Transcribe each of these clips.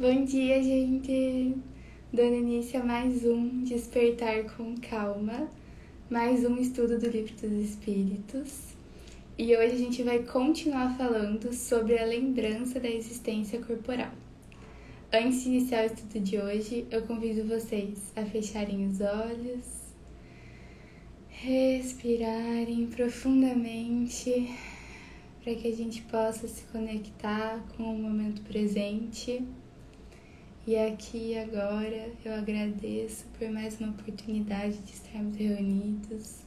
Bom dia, gente! Dando início a mais um Despertar com Calma, mais um estudo do Livro dos Espíritos. E hoje a gente vai continuar falando sobre a lembrança da existência corporal. Antes de iniciar o estudo de hoje, eu convido vocês a fecharem os olhos, respirarem profundamente para que a gente possa se conectar com o momento presente e aqui agora eu agradeço por mais uma oportunidade de estarmos reunidos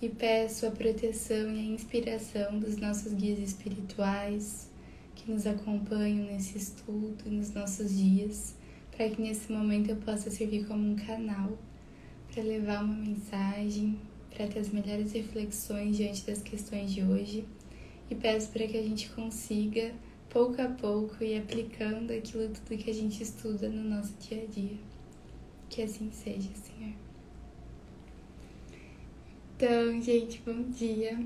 e peço a proteção e a inspiração dos nossos guias espirituais que nos acompanham nesse estudo e nos nossos dias, para que nesse momento eu possa servir como um canal para levar uma mensagem, para ter as melhores reflexões diante das questões de hoje. E peço para que a gente consiga pouco a pouco e aplicando aquilo tudo que a gente estuda no nosso dia a dia. Que assim seja, Senhor. Então, gente, bom dia.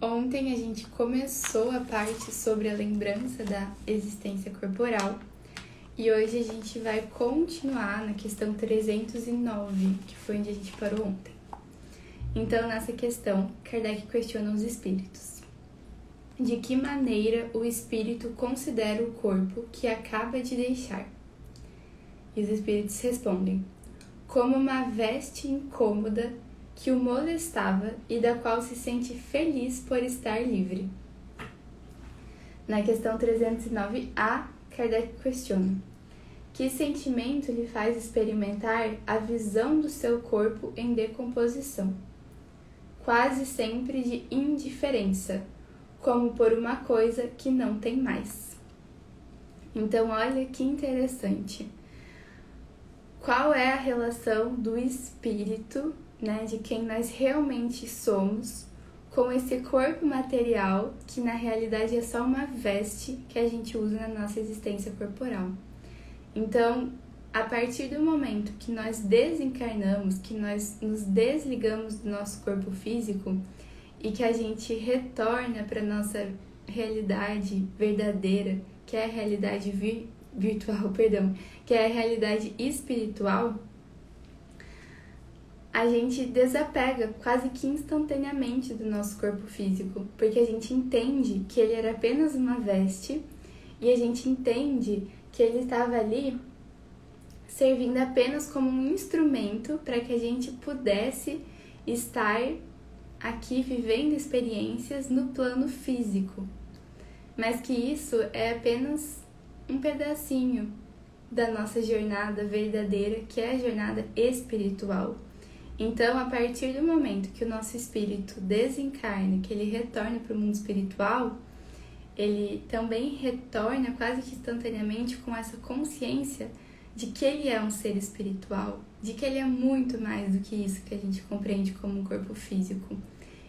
Ontem a gente começou a parte sobre a lembrança da existência corporal e hoje a gente vai continuar na questão 309, que foi onde a gente parou ontem. Então, nessa questão, Kardec questiona os espíritos de que maneira o espírito considera o corpo que acaba de deixar. E os espíritos respondem: como uma veste incômoda que o molestava e da qual se sente feliz por estar livre. Na questão 309A, Kardec questiona: Que sentimento lhe faz experimentar a visão do seu corpo em decomposição? Quase sempre de indiferença como por uma coisa que não tem mais. Então, olha que interessante. Qual é a relação do espírito, né, de quem nós realmente somos, com esse corpo material que na realidade é só uma veste que a gente usa na nossa existência corporal? Então, a partir do momento que nós desencarnamos, que nós nos desligamos do nosso corpo físico, e que a gente retorna para nossa realidade verdadeira, que é a realidade vir, virtual, perdão, que é a realidade espiritual, a gente desapega quase que instantaneamente do nosso corpo físico, porque a gente entende que ele era apenas uma veste e a gente entende que ele estava ali servindo apenas como um instrumento para que a gente pudesse estar aqui vivendo experiências no plano físico, mas que isso é apenas um pedacinho da nossa jornada verdadeira, que é a jornada espiritual. Então, a partir do momento que o nosso espírito desencarna, que ele retorna para o mundo espiritual, ele também retorna quase que instantaneamente com essa consciência de que ele é um ser espiritual, de que ele é muito mais do que isso que a gente compreende como um corpo físico.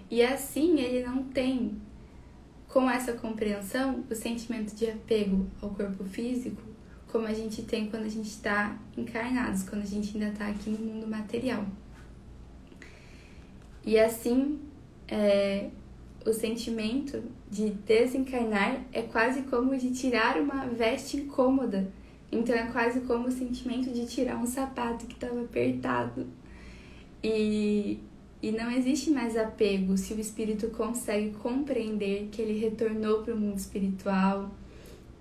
E assim ele não tem, com essa compreensão, o sentimento de apego ao corpo físico, como a gente tem quando a gente está encarnados, quando a gente ainda está aqui no mundo material. E assim, é, o sentimento de desencarnar é quase como de tirar uma veste incômoda então é quase como o sentimento de tirar um sapato que estava apertado. E, e não existe mais apego se o espírito consegue compreender que ele retornou para o mundo espiritual,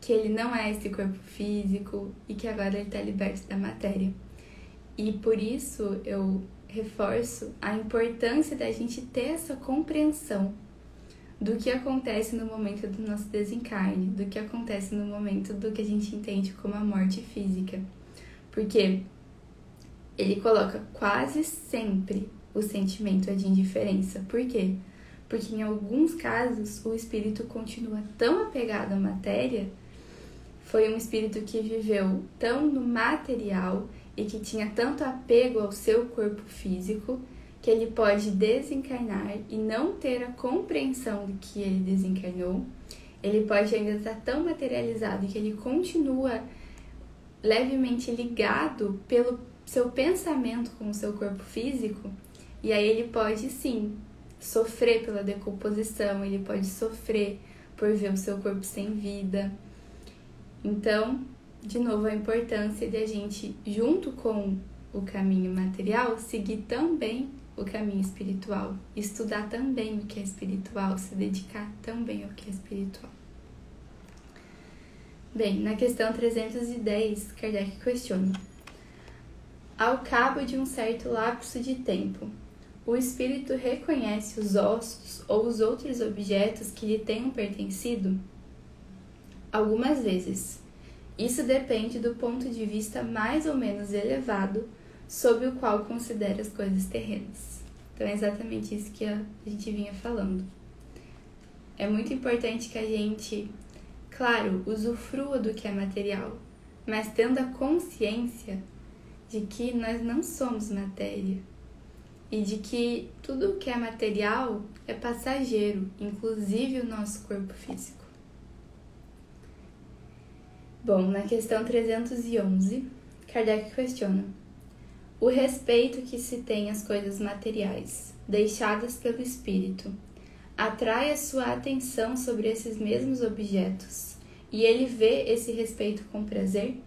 que ele não é esse corpo físico e que agora ele está liberto da matéria. E por isso eu reforço a importância da gente ter essa compreensão do que acontece no momento do nosso desencarne, do que acontece no momento do que a gente entende como a morte física. Porque ele coloca quase sempre o sentimento de indiferença. Por quê? Porque em alguns casos o espírito continua tão apegado à matéria, foi um espírito que viveu tão no material e que tinha tanto apego ao seu corpo físico que ele pode desencarnar e não ter a compreensão de que ele desencarnou. Ele pode ainda estar tão materializado que ele continua levemente ligado pelo seu pensamento com o seu corpo físico, e aí ele pode sim sofrer pela decomposição, ele pode sofrer por ver o seu corpo sem vida. Então, de novo, a importância de a gente, junto com o caminho material, seguir também o caminho espiritual, estudar também o que é espiritual, se dedicar também ao que é espiritual. Bem, na questão 310, Kardec questiona: Ao cabo de um certo lapso de tempo, o espírito reconhece os ossos ou os outros objetos que lhe tenham pertencido? Algumas vezes. Isso depende do ponto de vista mais ou menos elevado sob o qual considera as coisas terrenas. Então é exatamente isso que a gente vinha falando. É muito importante que a gente, claro, usufrua do que é material, mas tendo a consciência de que nós não somos matéria e de que tudo que é material é passageiro, inclusive o nosso corpo físico. Bom, na questão 311, Kardec questiona: o respeito que se tem às coisas materiais, deixadas pelo espírito, atrai a sua atenção sobre esses mesmos objetos e ele vê esse respeito com prazer?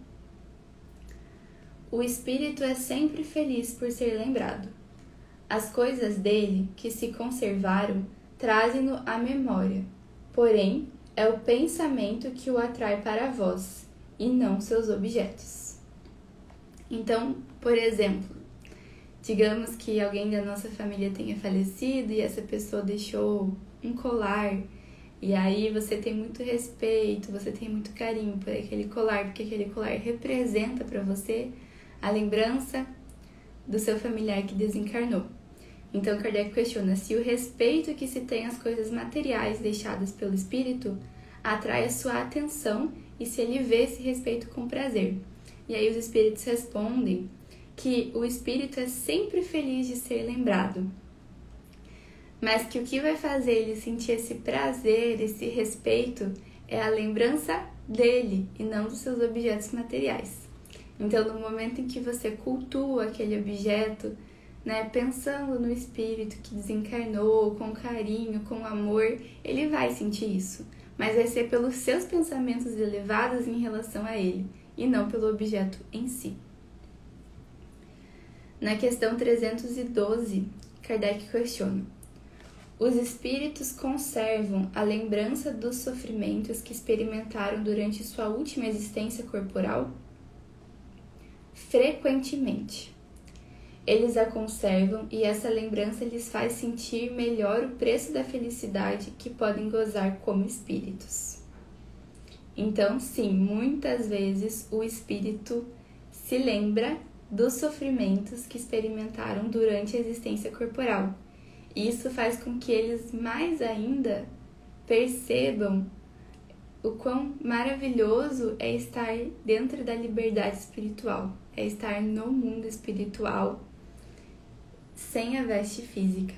O espírito é sempre feliz por ser lembrado. As coisas dele que se conservaram trazem-no à memória, porém é o pensamento que o atrai para vós e não seus objetos. Então, por exemplo, digamos que alguém da nossa família tenha falecido e essa pessoa deixou um colar, e aí você tem muito respeito, você tem muito carinho por aquele colar, porque aquele colar representa para você a lembrança do seu familiar que desencarnou. Então Kardec questiona se o respeito que se tem às coisas materiais deixadas pelo espírito atrai a sua atenção e se ele vê esse respeito com prazer. E aí os espíritos respondem que o espírito é sempre feliz de ser lembrado, mas que o que vai fazer ele sentir esse prazer, esse respeito, é a lembrança dele e não dos seus objetos materiais. Então, no momento em que você cultua aquele objeto, né, pensando no espírito que desencarnou, com carinho, com amor, ele vai sentir isso, mas vai ser pelos seus pensamentos elevados em relação a ele e não pelo objeto em si. Na questão 312, Kardec questiona: Os espíritos conservam a lembrança dos sofrimentos que experimentaram durante sua última existência corporal? Frequentemente. Eles a conservam e essa lembrança lhes faz sentir melhor o preço da felicidade que podem gozar como espíritos. Então, sim, muitas vezes o espírito se lembra dos sofrimentos que experimentaram durante a existência corporal. Isso faz com que eles mais ainda percebam o quão maravilhoso é estar dentro da liberdade espiritual, é estar no mundo espiritual sem a veste física,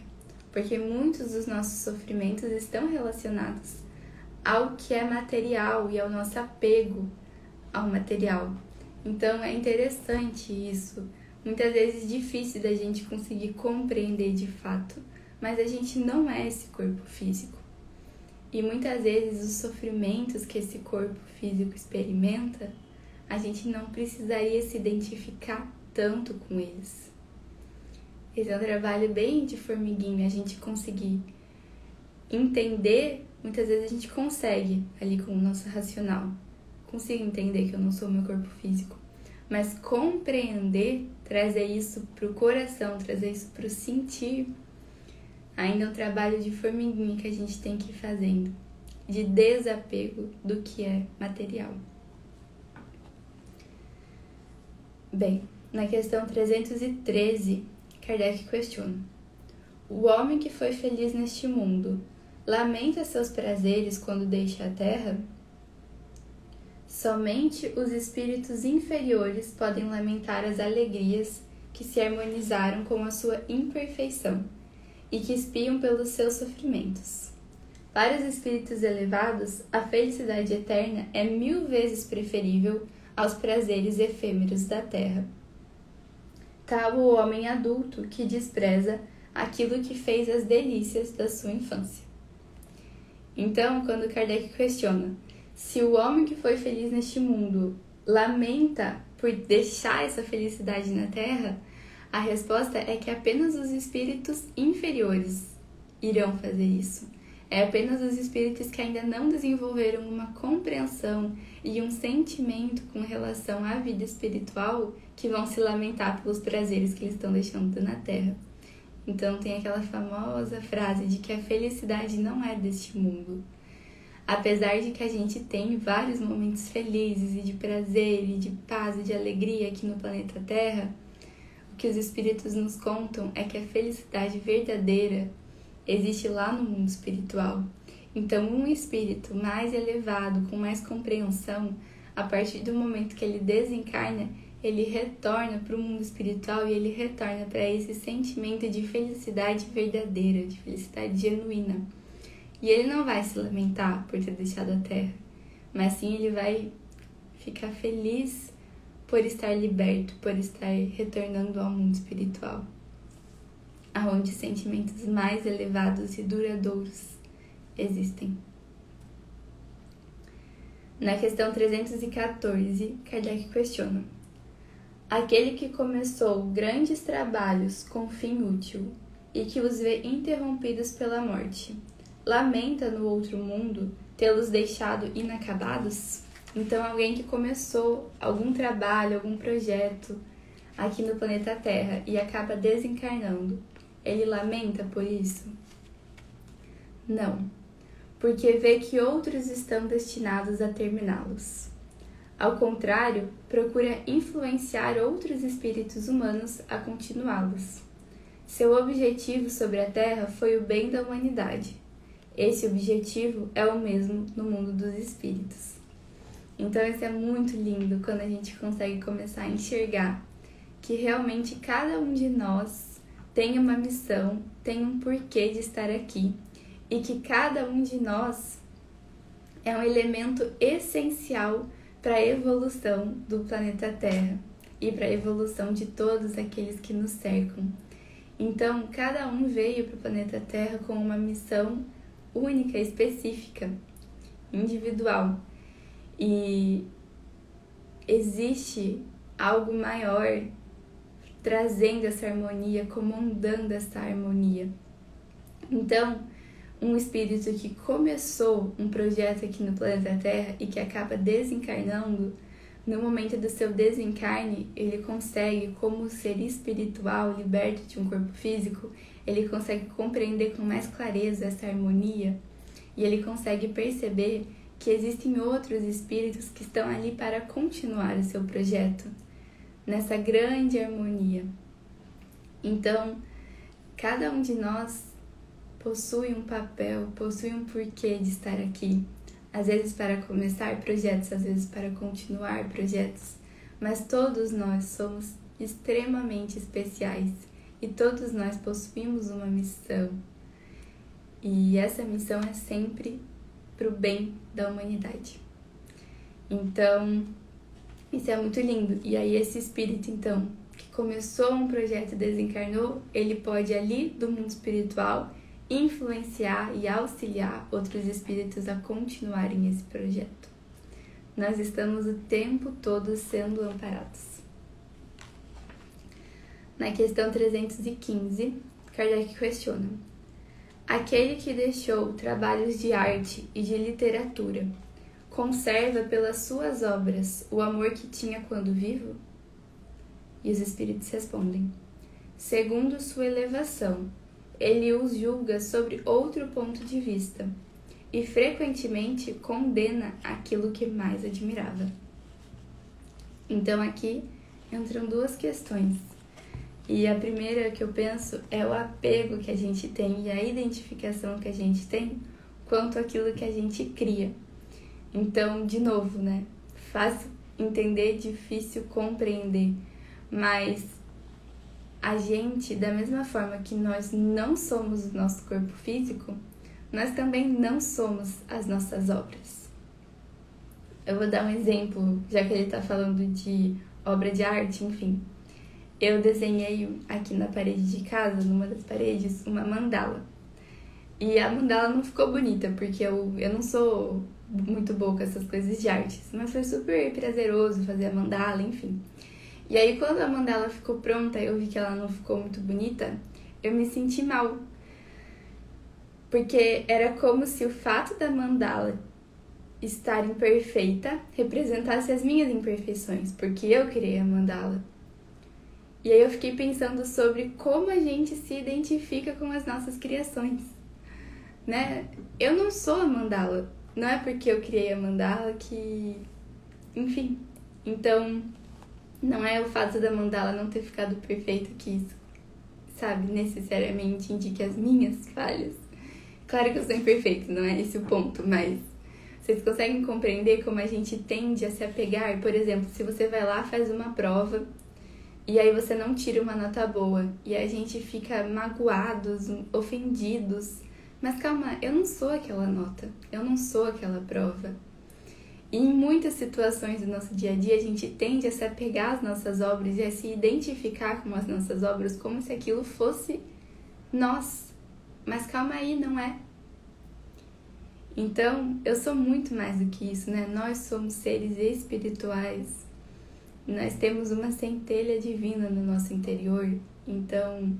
porque muitos dos nossos sofrimentos estão relacionados ao que é material e ao nosso apego ao material. Então é interessante isso. Muitas vezes difícil da gente conseguir compreender de fato, mas a gente não é esse corpo físico. E muitas vezes os sofrimentos que esse corpo físico experimenta, a gente não precisaria se identificar tanto com eles. Esse é um trabalho bem de formiguinha, a gente conseguir entender, muitas vezes a gente consegue ali com o nosso racional, consigo entender que eu não sou meu corpo físico, mas compreender, trazer isso para o coração, trazer isso para o sentir, ainda é um trabalho de formiguinha que a gente tem que ir fazendo, de desapego do que é material. Bem, na questão 313, Kardec questiona: O homem que foi feliz neste mundo lamenta seus prazeres quando deixa a terra? Somente os espíritos inferiores podem lamentar as alegrias que se harmonizaram com a sua imperfeição e que espiam pelos seus sofrimentos. Para os espíritos elevados, a felicidade eterna é mil vezes preferível aos prazeres efêmeros da terra. Tal o homem adulto que despreza aquilo que fez as delícias da sua infância. Então, quando Kardec questiona se o homem que foi feliz neste mundo lamenta por deixar essa felicidade na Terra, a resposta é que apenas os espíritos inferiores irão fazer isso. É apenas os espíritos que ainda não desenvolveram uma compreensão e um sentimento com relação à vida espiritual que vão se lamentar pelos prazeres que eles estão deixando na Terra. Então tem aquela famosa frase de que a felicidade não é deste mundo. Apesar de que a gente tem vários momentos felizes e de prazer e de paz e de alegria aqui no planeta Terra, o que os espíritos nos contam é que a felicidade verdadeira existe lá no mundo espiritual. Então, um espírito mais elevado, com mais compreensão, a partir do momento que ele desencarna, ele retorna para o mundo espiritual e ele retorna para esse sentimento de felicidade verdadeira, de felicidade genuína. E ele não vai se lamentar por ter deixado a terra, mas sim ele vai ficar feliz por estar liberto, por estar retornando ao mundo espiritual, aonde sentimentos mais elevados e duradouros existem. Na questão 314, Kardec questiona: Aquele que começou grandes trabalhos com fim útil e que os vê interrompidos pela morte, lamenta no outro mundo tê-los deixado inacabados? Então, alguém que começou algum trabalho, algum projeto aqui no planeta Terra e acaba desencarnando, ele lamenta por isso? Não, porque vê que outros estão destinados a terminá-los. Ao contrário, procura influenciar outros espíritos humanos a continuá-los. Seu objetivo sobre a Terra foi o bem da humanidade. Esse objetivo é o mesmo no mundo dos espíritos. Então, isso é muito lindo quando a gente consegue começar a enxergar que realmente cada um de nós tem uma missão, tem um porquê de estar aqui e que cada um de nós é um elemento essencial para a evolução do planeta Terra e para a evolução de todos aqueles que nos cercam. Então, cada um veio para o planeta Terra com uma missão única, específica, individual. E existe algo maior trazendo essa harmonia, comandando essa harmonia. Então, um espírito que começou um projeto aqui no planeta Terra e que acaba desencarnando, no momento do seu desencarne, ele consegue, como ser espiritual, liberto de um corpo físico, ele consegue compreender com mais clareza essa harmonia e ele consegue perceber que existem outros espíritos que estão ali para continuar o seu projeto nessa grande harmonia. Então, cada um de nós possui um papel, possui um porquê de estar aqui. Às vezes para começar projetos, às vezes para continuar projetos, mas todos nós somos extremamente especiais e todos nós possuímos uma missão. E essa missão é sempre para o bem da humanidade. Então, isso é muito lindo. E aí, esse espírito, então, que começou um projeto e desencarnou, ele pode ali do mundo espiritual influenciar e auxiliar outros espíritos a continuarem esse projeto. Nós estamos o tempo todo sendo amparados. Na questão 315, Kardec questiona: Aquele que deixou trabalhos de arte e de literatura conserva pelas suas obras o amor que tinha quando vivo? E os espíritos respondem: Segundo sua elevação, ele os julga sobre outro ponto de vista e frequentemente condena aquilo que mais admirava. Então aqui entram duas questões. E a primeira que eu penso é o apego que a gente tem e a identificação que a gente tem quanto aquilo que a gente cria. Então, de novo, né? Fácil entender, difícil compreender, mas a gente, da mesma forma que nós não somos o nosso corpo físico, nós também não somos as nossas obras. Eu vou dar um exemplo, já que ele está falando de obra de arte, enfim. Eu desenhei aqui na parede de casa, numa das paredes, uma mandala. E a mandala não ficou bonita, porque eu, eu não sou muito boa com essas coisas de artes, mas foi super prazeroso fazer a mandala, enfim. E aí quando a mandala ficou pronta, eu vi que ela não ficou muito bonita, eu me senti mal. Porque era como se o fato da mandala estar imperfeita representasse as minhas imperfeições, porque eu criei a mandala. E aí eu fiquei pensando sobre como a gente se identifica com as nossas criações, né? Eu não sou a mandala, não é porque eu criei a mandala que, enfim. Então, não é o fato da mandala não ter ficado perfeita que isso, sabe, necessariamente indique as minhas falhas. Claro que eu sou imperfeita, não é esse o ponto, mas vocês conseguem compreender como a gente tende a se apegar? Por exemplo, se você vai lá, faz uma prova e aí você não tira uma nota boa e a gente fica magoados, ofendidos. Mas calma, eu não sou aquela nota, eu não sou aquela prova. E em muitas situações do nosso dia a dia, a gente tende a se apegar às nossas obras e a se identificar com as nossas obras como se aquilo fosse nós. Mas calma aí, não é. Então, eu sou muito mais do que isso, né? Nós somos seres espirituais nós temos uma centelha divina no nosso interior, então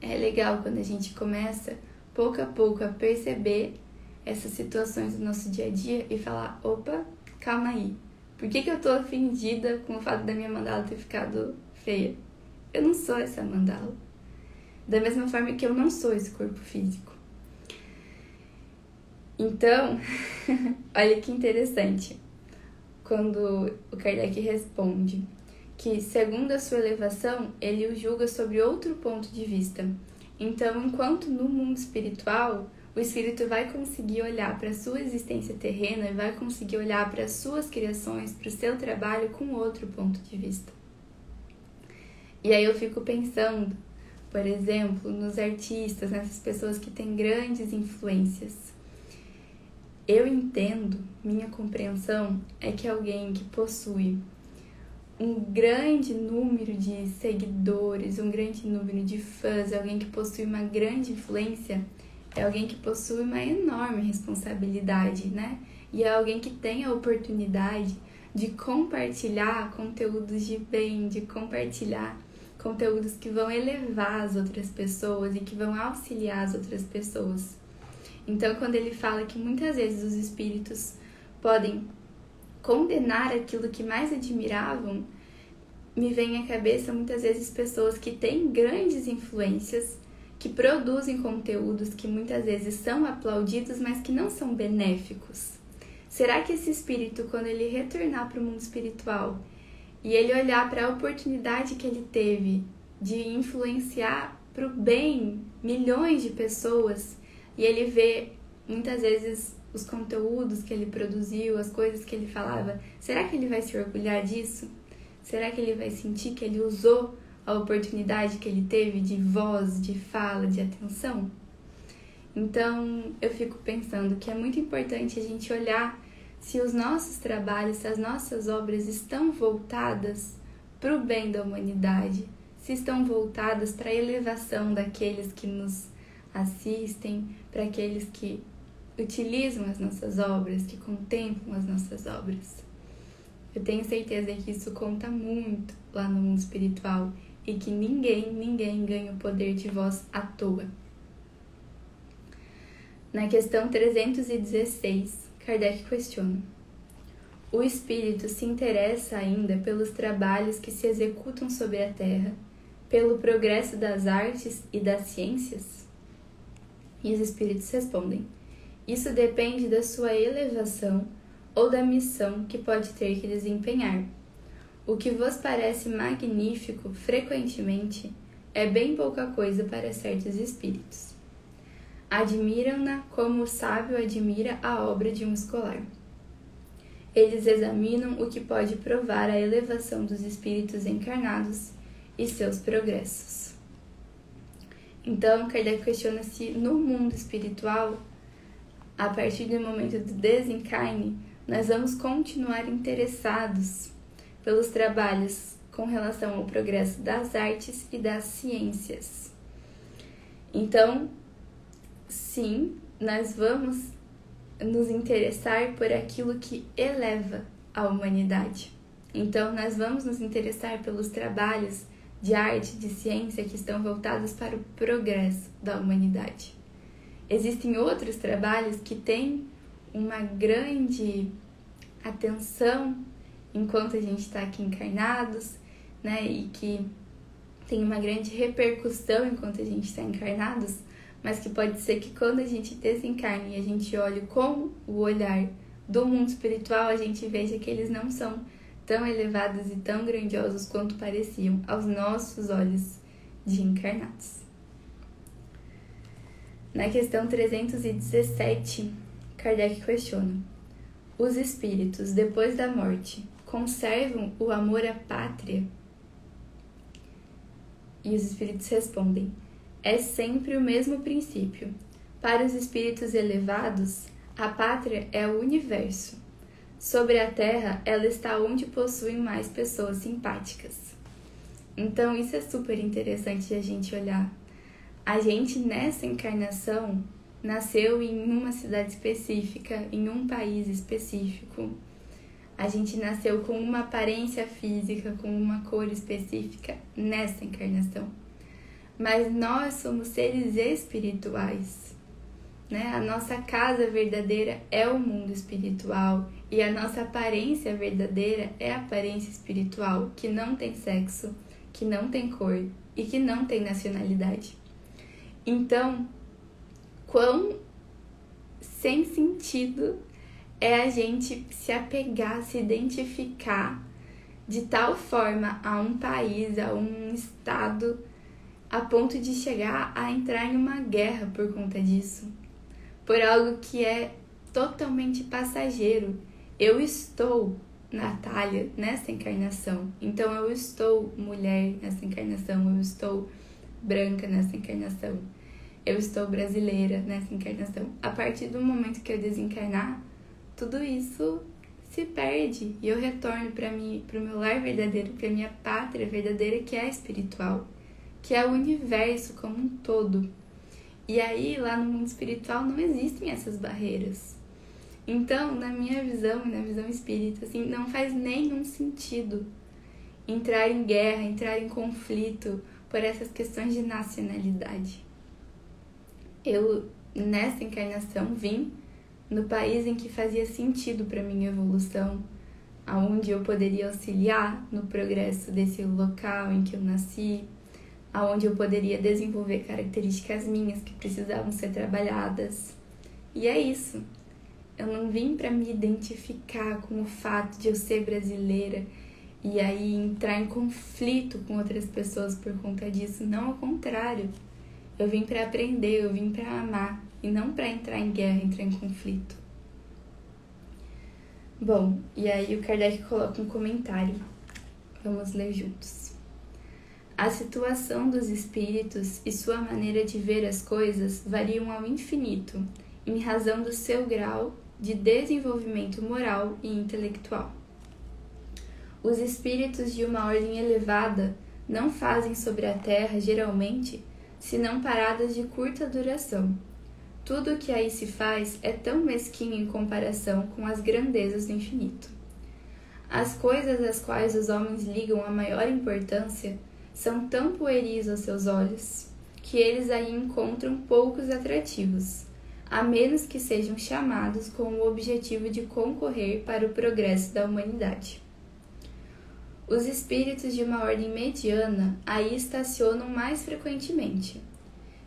é legal quando a gente começa pouco a pouco a perceber essas situações do nosso dia a dia e falar: opa, calma aí, por que, que eu tô ofendida com o fato da minha mandala ter ficado feia? Eu não sou essa mandala. Da mesma forma que eu não sou esse corpo físico. Então, olha que interessante quando o Kardec responde que, segundo a sua elevação, ele o julga sobre outro ponto de vista. Então, enquanto no mundo espiritual, o espírito vai conseguir olhar para a sua existência terrena e vai conseguir olhar para as suas criações, para o seu trabalho com outro ponto de vista. E aí eu fico pensando, por exemplo, nos artistas, nessas pessoas que têm grandes influências eu entendo, minha compreensão é que alguém que possui um grande número de seguidores, um grande número de fãs, alguém que possui uma grande influência, é alguém que possui uma enorme responsabilidade, né? E é alguém que tem a oportunidade de compartilhar conteúdos de bem, de compartilhar conteúdos que vão elevar as outras pessoas e que vão auxiliar as outras pessoas. Então, quando ele fala que muitas vezes os espíritos podem condenar aquilo que mais admiravam, me vem à cabeça muitas vezes pessoas que têm grandes influências, que produzem conteúdos que muitas vezes são aplaudidos, mas que não são benéficos. Será que esse espírito, quando ele retornar para o mundo espiritual e ele olhar para a oportunidade que ele teve de influenciar para o bem milhões de pessoas, e ele vê muitas vezes os conteúdos que ele produziu, as coisas que ele falava. Será que ele vai se orgulhar disso? Será que ele vai sentir que ele usou a oportunidade que ele teve de voz, de fala, de atenção? Então, eu fico pensando que é muito importante a gente olhar se os nossos trabalhos, se as nossas obras estão voltadas para o bem da humanidade, se estão voltadas para a elevação daqueles que nos assistem, para aqueles que utilizam as nossas obras, que contemplam as nossas obras. Eu tenho certeza que isso conta muito lá no mundo espiritual e que ninguém, ninguém ganha o poder de voz à toa. Na questão 316, Kardec questiona: O espírito se interessa ainda pelos trabalhos que se executam sobre a Terra, pelo progresso das artes e das ciências? E os espíritos respondem: Isso depende da sua elevação ou da missão que pode ter que desempenhar. O que vos parece magnífico, frequentemente, é bem pouca coisa para certos espíritos. Admiram-na como o sábio admira a obra de um escolar. Eles examinam o que pode provar a elevação dos espíritos encarnados e seus progressos. Então, Kardec questiona se no mundo espiritual, a partir do momento do desencarne, nós vamos continuar interessados pelos trabalhos com relação ao progresso das artes e das ciências. Então, sim, nós vamos nos interessar por aquilo que eleva a humanidade. Então, nós vamos nos interessar pelos trabalhos de arte, de ciência que estão voltados para o progresso da humanidade. Existem outros trabalhos que têm uma grande atenção enquanto a gente está aqui encarnados, né? E que tem uma grande repercussão enquanto a gente está encarnados, mas que pode ser que quando a gente desencarne e a gente olhe com o olhar do mundo espiritual, a gente veja que eles não são tão elevados e tão grandiosos quanto pareciam aos nossos olhos de encarnados. Na questão 317, Kardec questiona: Os espíritos, depois da morte, conservam o amor à pátria? E os espíritos respondem: É sempre o mesmo princípio. Para os espíritos elevados, a pátria é o universo. Sobre a Terra, ela está onde possuem mais pessoas simpáticas. Então, isso é super interessante a gente olhar. A gente, nessa encarnação, nasceu em uma cidade específica, em um país específico. A gente nasceu com uma aparência física, com uma cor específica nessa encarnação. Mas nós somos seres espirituais né? A nossa casa verdadeira é o mundo espiritual e a nossa aparência verdadeira é a aparência espiritual, que não tem sexo, que não tem cor e que não tem nacionalidade. Então, quão sem sentido é a gente se apegar, se identificar de tal forma a um país, a um estado, a ponto de chegar a entrar em uma guerra por conta disso por algo que é totalmente passageiro. Eu estou Natália nessa encarnação, então eu estou mulher nessa encarnação, eu estou branca nessa encarnação, eu estou brasileira nessa encarnação. A partir do momento que eu desencarnar, tudo isso se perde e eu retorno para mim, para o meu lar verdadeiro, para minha pátria verdadeira que é espiritual, que é o universo como um todo. E aí, lá no mundo espiritual, não existem essas barreiras. Então, na minha visão na visão espírita, assim, não faz nenhum sentido entrar em guerra, entrar em conflito por essas questões de nacionalidade. Eu, nessa encarnação, vim no país em que fazia sentido para minha evolução, aonde eu poderia auxiliar no progresso desse local em que eu nasci, aonde eu poderia desenvolver características minhas que precisavam ser trabalhadas. E é isso. Eu não vim para me identificar com o fato de eu ser brasileira e aí entrar em conflito com outras pessoas por conta disso. Não, ao contrário. Eu vim para aprender, eu vim para amar e não para entrar em guerra, entrar em conflito. Bom, e aí o Kardec coloca um comentário. Vamos ler juntos. A situação dos espíritos e sua maneira de ver as coisas variam ao infinito, em razão do seu grau de desenvolvimento moral e intelectual. Os espíritos de uma ordem elevada não fazem sobre a terra, geralmente, senão paradas de curta duração. Tudo o que aí se faz é tão mesquinho em comparação com as grandezas do infinito. As coisas às quais os homens ligam a maior importância são tão pueris aos seus olhos que eles aí encontram poucos atrativos, a menos que sejam chamados com o objetivo de concorrer para o progresso da humanidade. Os espíritos de uma ordem mediana aí estacionam mais frequentemente,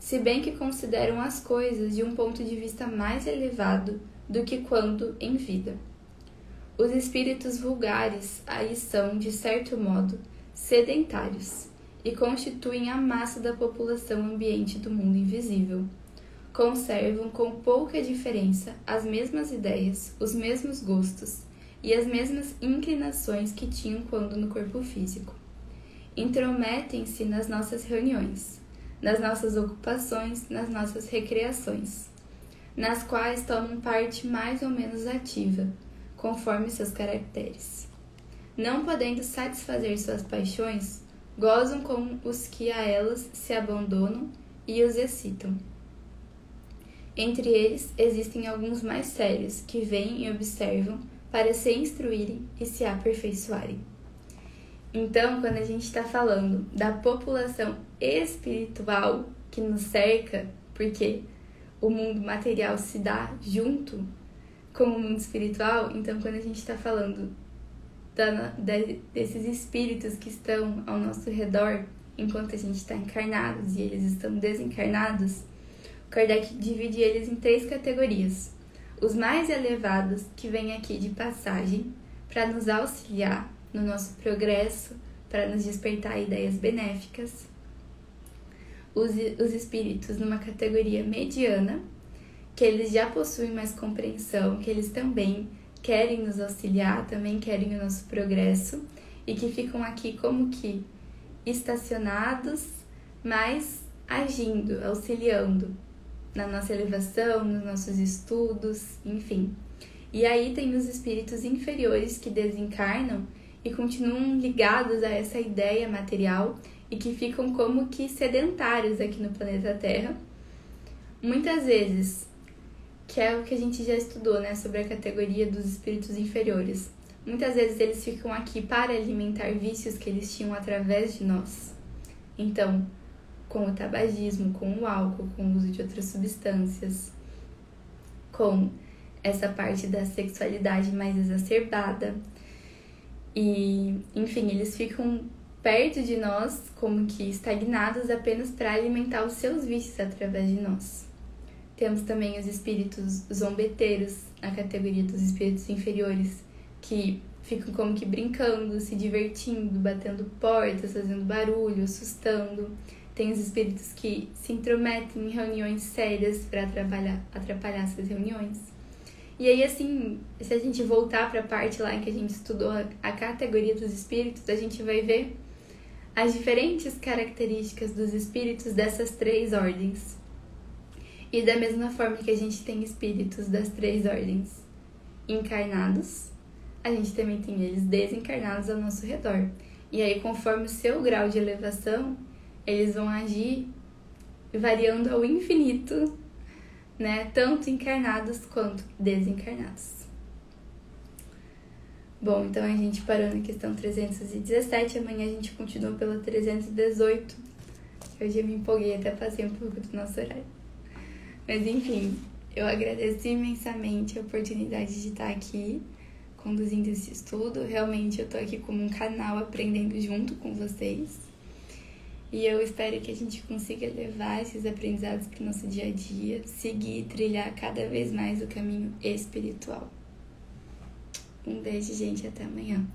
se bem que consideram as coisas de um ponto de vista mais elevado do que quando em vida. Os espíritos vulgares aí são, de certo modo, sedentários e constituem a massa da população ambiente do mundo invisível. Conservam com pouca diferença as mesmas ideias, os mesmos gostos e as mesmas inclinações que tinham quando no corpo físico. Intrometem-se nas nossas reuniões, nas nossas ocupações, nas nossas recreações, nas quais tomam parte mais ou menos ativa, conforme seus caracteres. Não podendo satisfazer suas paixões, gozam com os que a elas se abandonam e os excitam. Entre eles, existem alguns mais sérios que vêm e observam para se instruírem e se aperfeiçoarem. Então, quando a gente está falando da população espiritual que nos cerca, porque o mundo material se dá junto com o mundo espiritual, então quando a gente está falando da, desses espíritos que estão ao nosso redor enquanto a gente está encarnados e eles estão desencarnados, Kardec divide eles em três categorias. Os mais elevados, que vêm aqui de passagem para nos auxiliar no nosso progresso, para nos despertar ideias benéficas. Os, os espíritos numa categoria mediana, que eles já possuem mais compreensão, que eles também querem nos auxiliar, também querem o nosso progresso e que ficam aqui como que estacionados, mas agindo, auxiliando na nossa elevação, nos nossos estudos, enfim. E aí tem os espíritos inferiores que desencarnam e continuam ligados a essa ideia material e que ficam como que sedentários aqui no planeta Terra. Muitas vezes que é o que a gente já estudou, né, sobre a categoria dos espíritos inferiores. Muitas vezes eles ficam aqui para alimentar vícios que eles tinham através de nós. Então, com o tabagismo, com o álcool, com o uso de outras substâncias, com essa parte da sexualidade mais exacerbada. E, enfim, eles ficam perto de nós, como que estagnados apenas para alimentar os seus vícios através de nós. Temos também os espíritos zombeteiros, a categoria dos espíritos inferiores, que ficam como que brincando, se divertindo, batendo portas, fazendo barulho, assustando. Tem os espíritos que se intrometem em reuniões sérias para atrapalhar, atrapalhar essas reuniões. E aí, assim, se a gente voltar para a parte lá em que a gente estudou a categoria dos espíritos, a gente vai ver as diferentes características dos espíritos dessas três ordens. E da mesma forma que a gente tem espíritos das três ordens encarnados, a gente também tem eles desencarnados ao nosso redor. E aí, conforme o seu grau de elevação, eles vão agir variando ao infinito, né? Tanto encarnados quanto desencarnados. Bom, então a gente parou na questão 317, amanhã a gente continua pela 318. Hoje eu me empolguei, até passei um pouco do nosso horário. Mas enfim, eu agradeço imensamente a oportunidade de estar aqui conduzindo esse estudo. Realmente eu tô aqui como um canal aprendendo junto com vocês. E eu espero que a gente consiga levar esses aprendizados para o nosso dia a dia, seguir e trilhar cada vez mais o caminho espiritual. Um beijo, gente, até amanhã.